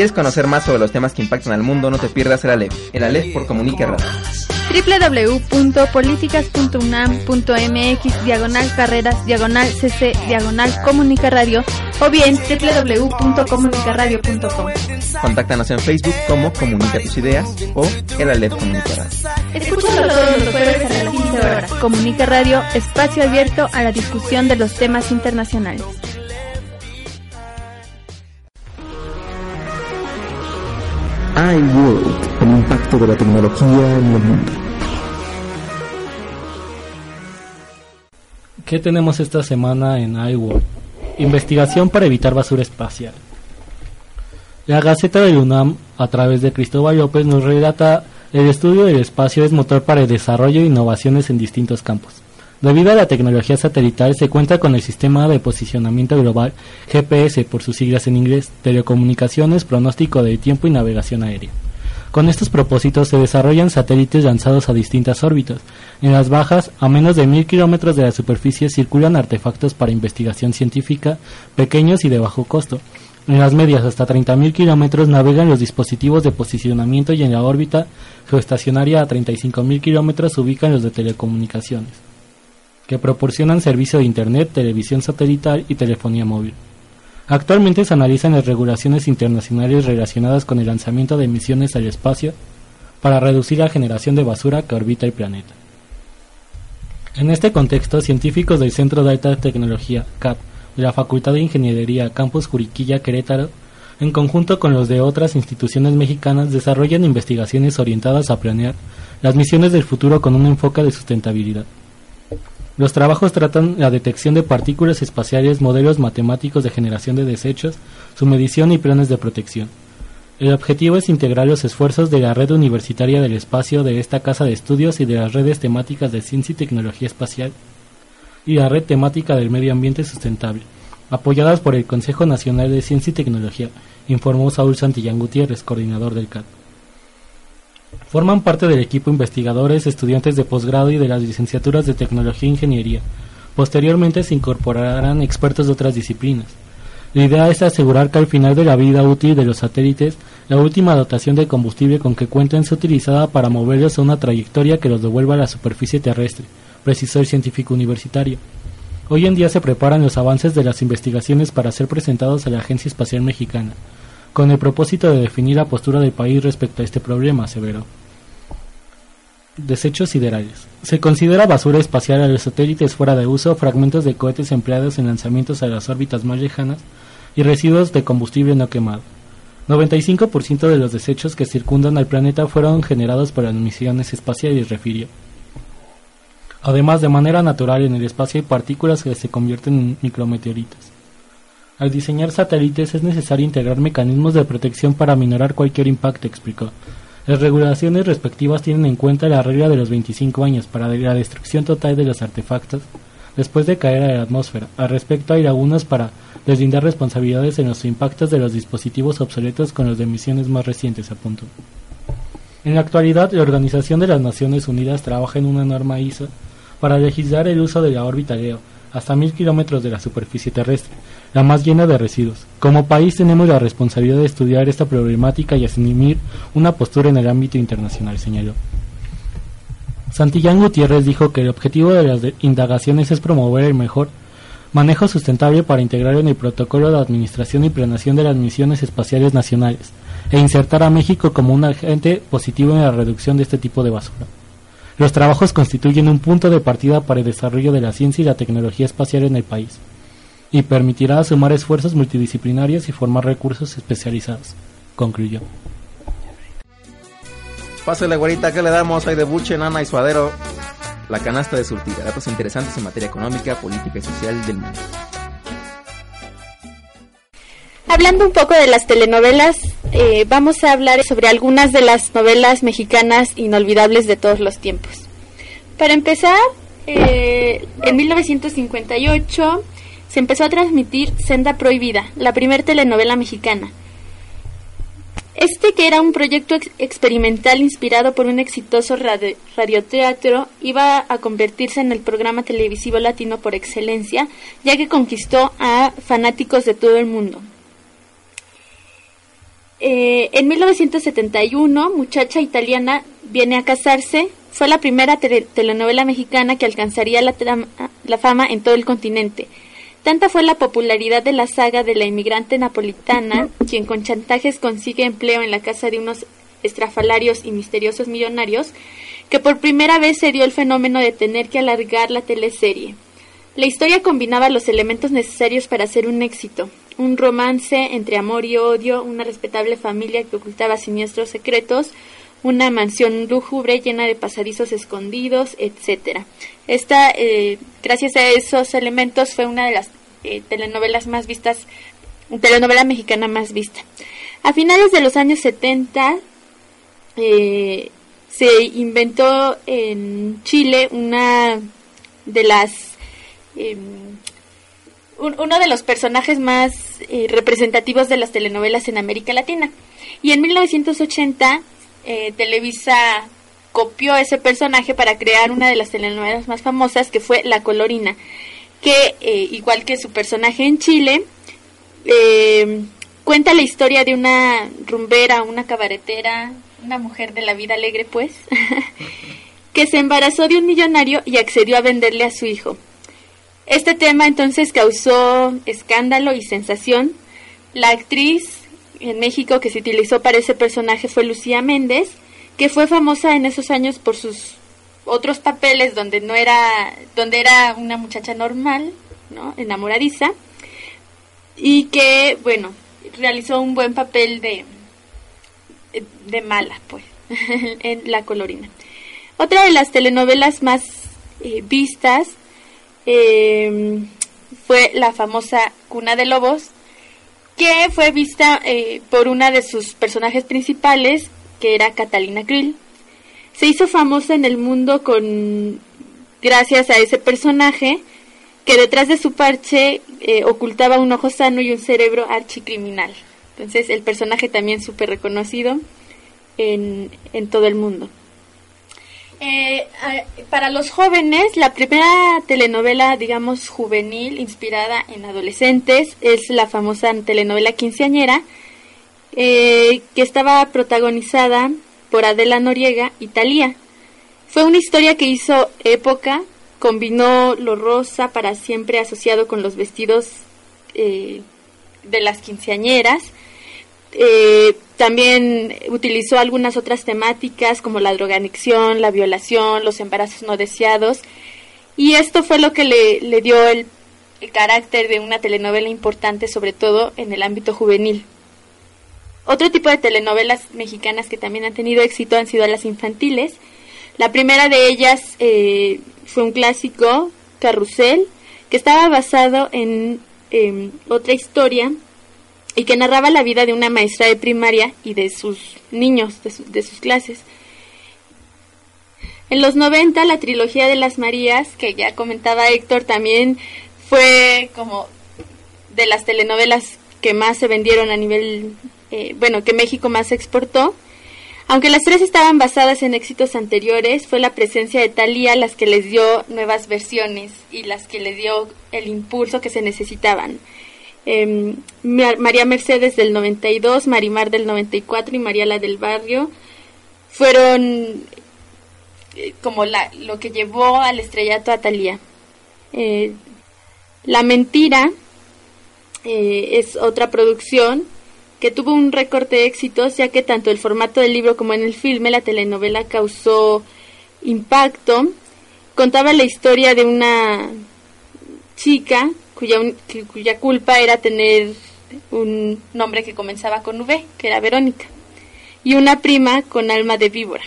quieres conocer más sobre los temas que impactan al mundo, no te pierdas el Aleph. El Aleph por Comunica Radio. www.políticas.unam.mx diagonal carreras diagonal cc diagonal comunica radio o bien www.comunicaradio.com. Contáctanos en Facebook como Comunica tus ideas o El Aleph Comunica Radio. Escúchalo todos los jueves a las 15 horas. Comunica Radio, espacio abierto a la discusión de los temas internacionales. iWorld, el impacto de la tecnología en el mundo. ¿Qué tenemos esta semana en iWorld? Investigación para evitar basura espacial. La Gaceta del UNAM, a través de Cristóbal López, nos relata el estudio del espacio es motor para el desarrollo e innovaciones en distintos campos. Debido a la tecnología satelital, se cuenta con el sistema de posicionamiento global GPS, por sus siglas en inglés, telecomunicaciones, pronóstico del tiempo y navegación aérea. Con estos propósitos se desarrollan satélites lanzados a distintas órbitas. En las bajas, a menos de mil kilómetros de la superficie, circulan artefactos para investigación científica, pequeños y de bajo costo. En las medias, hasta 30.000 kilómetros, navegan los dispositivos de posicionamiento y en la órbita geoestacionaria a 35.000 kilómetros se ubican los de telecomunicaciones, que proporcionan servicio de Internet, televisión satelital y telefonía móvil. Actualmente se analizan las regulaciones internacionales relacionadas con el lanzamiento de misiones al espacio para reducir la generación de basura que orbita el planeta. En este contexto, científicos del Centro de Alta Tecnología, CAP, de la Facultad de Ingeniería Campus Juriquilla Querétaro, en conjunto con los de otras instituciones mexicanas, desarrollan investigaciones orientadas a planear las misiones del futuro con un enfoque de sustentabilidad. Los trabajos tratan la detección de partículas espaciales, modelos matemáticos de generación de desechos, su medición y planes de protección. El objetivo es integrar los esfuerzos de la red universitaria del espacio de esta casa de estudios y de las redes temáticas de ciencia y tecnología espacial y la red temática del medio ambiente sustentable, apoyadas por el Consejo Nacional de Ciencia y Tecnología, informó Saúl Santillán Gutiérrez, coordinador del CAT. Forman parte del equipo investigadores, estudiantes de posgrado y de las licenciaturas de Tecnología e Ingeniería. Posteriormente se incorporarán expertos de otras disciplinas. La idea es asegurar que al final de la vida útil de los satélites, la última dotación de combustible con que cuenten sea utilizada para moverlos a una trayectoria que los devuelva a la superficie terrestre, precisó el científico universitario. Hoy en día se preparan los avances de las investigaciones para ser presentados a la Agencia Espacial Mexicana, con el propósito de definir la postura del país respecto a este problema, aseveró. Desechos siderales. Se considera basura espacial a los satélites fuera de uso, fragmentos de cohetes empleados en lanzamientos a las órbitas más lejanas y residuos de combustible no quemado. 95% de los desechos que circundan al planeta fueron generados por las misiones espaciales, refirió. Además, de manera natural en el espacio hay partículas que se convierten en micrometeoritos. Al diseñar satélites es necesario integrar mecanismos de protección para minorar cualquier impacto, explicó. Las regulaciones respectivas tienen en cuenta la regla de los 25 años para la destrucción total de los artefactos después de caer a la atmósfera. Al respecto hay lagunas para deslindar responsabilidades en los impactos de los dispositivos obsoletos con los de emisiones más recientes, apuntó. En la actualidad, la Organización de las Naciones Unidas trabaja en una norma ISO para legislar el uso de la órbita Leo hasta mil kilómetros de la superficie terrestre, la más llena de residuos. Como país tenemos la responsabilidad de estudiar esta problemática y asumir una postura en el ámbito internacional, señaló. Santillán Gutiérrez dijo que el objetivo de las indagaciones es promover el mejor manejo sustentable para integrar en el protocolo de administración y planeación de las misiones espaciales nacionales e insertar a México como un agente positivo en la reducción de este tipo de basura. Los trabajos constituyen un punto de partida para el desarrollo de la ciencia y la tecnología espacial en el país y permitirá sumar esfuerzos multidisciplinarios y formar recursos especializados, concluyó. Pásale, güerita, ¿qué le damos? De buche, nana y suadero. La canasta de. Datos interesantes en materia económica, política y social del mundo. Hablando un poco de las telenovelas, eh, vamos a hablar sobre algunas de las novelas mexicanas inolvidables de todos los tiempos. Para empezar, eh, en 1958 se empezó a transmitir Senda Prohibida, la primera telenovela mexicana. Este, que era un proyecto ex- experimental inspirado por un exitoso radio- radioteatro, iba a convertirse en el programa televisivo latino por excelencia, ya que conquistó a fanáticos de todo el mundo. Eh, en 1971, Muchacha Italiana viene a casarse. Fue la primera tele- telenovela mexicana que alcanzaría la, la fama en todo el continente. Tanta fue la popularidad de la saga de la inmigrante napolitana, quien con chantajes consigue empleo en la casa de unos estrafalarios y misteriosos millonarios, que por primera vez se dio el fenómeno de tener que alargar la teleserie. La historia combinaba los elementos necesarios para hacer un éxito. Un romance entre amor y odio, una respetable familia que ocultaba siniestros secretos, una mansión lúgubre llena de pasadizos escondidos, etcétera. Esta, eh, gracias a esos elementos, fue una de las eh, telenovelas más vistas, telenovela mexicana más vista. A finales de los años 70, eh, se inventó en Chile una de las em, un- uno de los personajes más eh, representativos de las telenovelas en América Latina. Y en 1980 eh, Televisa copió ese personaje para crear una de las telenovelas más famosas que fue La Colorina, que eh, igual que su personaje en Chile, eh, cuenta la historia de una rumbera, una cabaretera, una mujer de la vida alegre pues, que se embarazó de un millonario y accedió a venderle a su hijo. Este tema entonces causó escándalo y sensación. La actriz en México que se utilizó para ese personaje fue Lucía Méndez, que fue famosa en esos años por sus otros papeles donde no era donde era una muchacha normal, ¿no? enamoradiza y que bueno, realizó un buen papel de de mala, pues, en La Colorina. Otra de las telenovelas más eh, vistas eh, fue la famosa Cuna de Lobos, que fue vista eh, por una de sus personajes principales, que era Catalina Krill. Se hizo famosa en el mundo con gracias a ese personaje que detrás de su parche eh, ocultaba un ojo sano y un cerebro archicriminal. Entonces el personaje también súper reconocido en, en todo el mundo. Eh, para los jóvenes, la primera telenovela, digamos, juvenil, inspirada en adolescentes, es la famosa telenovela quinceañera, eh, que estaba protagonizada por Adela Noriega y Thalía. Fue una historia que hizo época, combinó lo rosa para siempre asociado con los vestidos eh, de las quinceañeras, Eh, también utilizó algunas otras temáticas como la drogadicción, la violación, los embarazos no deseados. Y esto fue lo que le, le dio el, el carácter de una telenovela importante, sobre todo en el ámbito juvenil. Otro tipo de telenovelas mexicanas que también han tenido éxito han sido las infantiles. La primera de ellas eh, fue un clásico, Carrusel, que estaba basado en otra historia y que narraba la vida de una maestra de primaria y de sus niños, de, su- de sus clases. En los 90, la trilogía de las Marías, que ya comentaba Héctor, también fue como de las telenovelas que más se vendieron a nivel, eh, bueno, que México más exportó. Aunque las tres estaban basadas en éxitos anteriores, fue la presencia de Thalía las que les dio nuevas versiones y las que le dio el impulso que se necesitaban. Em, Ma- María Mercedes del 92, Marimar del 94 y María la del Barrio fueron eh, como la, lo que llevó al estrellato a Thalía. Eh, la mentira eh, es otra producción que tuvo un récord de éxitos, ya que tanto el formato del libro como en el filme la telenovela causó impacto. Contaba la historia de una chica cuya, cuya culpa era tener un nombre que comenzaba con V, que era Verónica, y una prima con alma de víbora.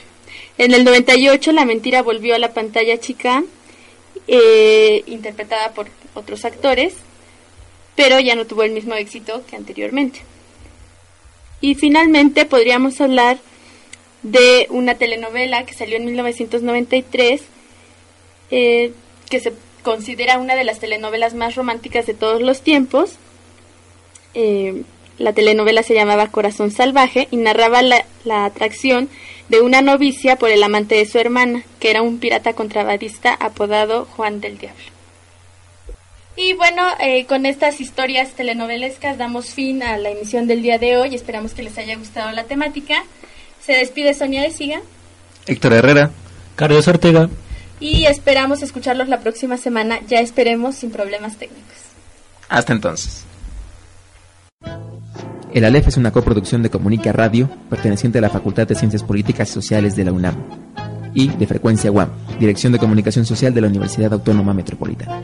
En el 98 la mentira volvió a la pantalla chica, eh, interpretada por otros actores, pero ya no tuvo el mismo éxito que anteriormente. Y finalmente podríamos hablar de una telenovela que salió en 1993, eh, que se considera una de las telenovelas más románticas de todos los tiempos. Eh, la telenovela se llamaba Corazón Salvaje y narraba la, la atracción de una novicia por el amante de su hermana, que era un pirata contrabandista apodado Juan del Diablo. Y bueno, eh, con estas historias telenovelescas damos fin a la emisión del día de hoy. Esperamos que les haya gustado la temática. Se despide Sonia de Siga Héctor Herrera. Carlos Ortega. Y esperamos escucharlos la próxima semana. Ya esperemos sin problemas técnicos. Hasta entonces. El Aleph es una coproducción de Comunica Radio, perteneciente a la Facultad de Ciencias Políticas y Sociales de la UNAM, y de Frecuencia UAM, Dirección de Comunicación Social de la Universidad Autónoma Metropolitana.